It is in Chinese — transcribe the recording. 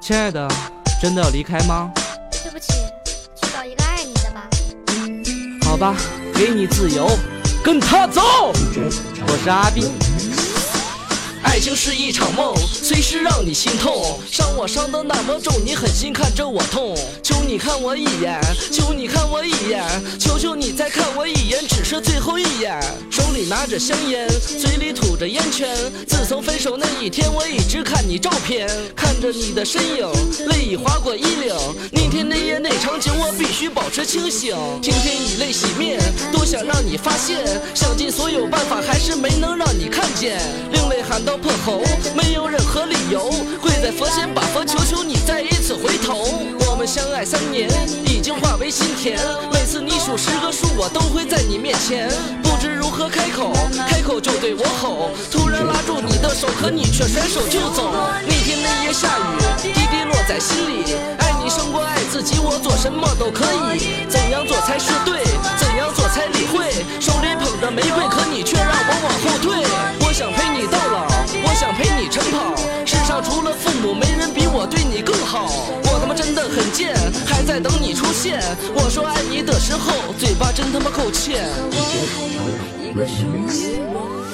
亲爱的，真的要离开吗？对不起，去找一个爱你的吧。好吧，给你自由，跟他走。我是阿斌。爱情是一场梦，随时让你心痛，伤我伤的那么重，你狠心看着我痛。求你看我一眼，求你看我一眼，求求你再看我一眼，只是最后一眼。手里拿着香烟，嘴里吐着烟圈。自从分手那一天，我一直看你照片，看着你的身影，泪已划过衣领。那天那夜那场景，我必须保持清醒。天天以泪洗面，多想让你发现，想尽所有办法，还是没能让你看见。另类喊到破喉，没有任何理由，跪在佛前把佛求求你再一次回头。我们相爱三年，经化为心田。每次你数十个数，我都会在你面前，不知如何开口，开口就对我吼。突然拉住你的手，可你却甩手就走。那天那夜下雨，滴滴落在心里。爱你胜过爱自己，我做什么都可以。怎样做才是对？怎样做才理会？手里捧着玫瑰，可你却让我往后退。我想陪你到老，我想陪你晨跑。世上除了父母，没人比我对你更好。我他妈真的很贱，还在等你我说爱你的时候，嘴巴真他妈够欠。我还有一个。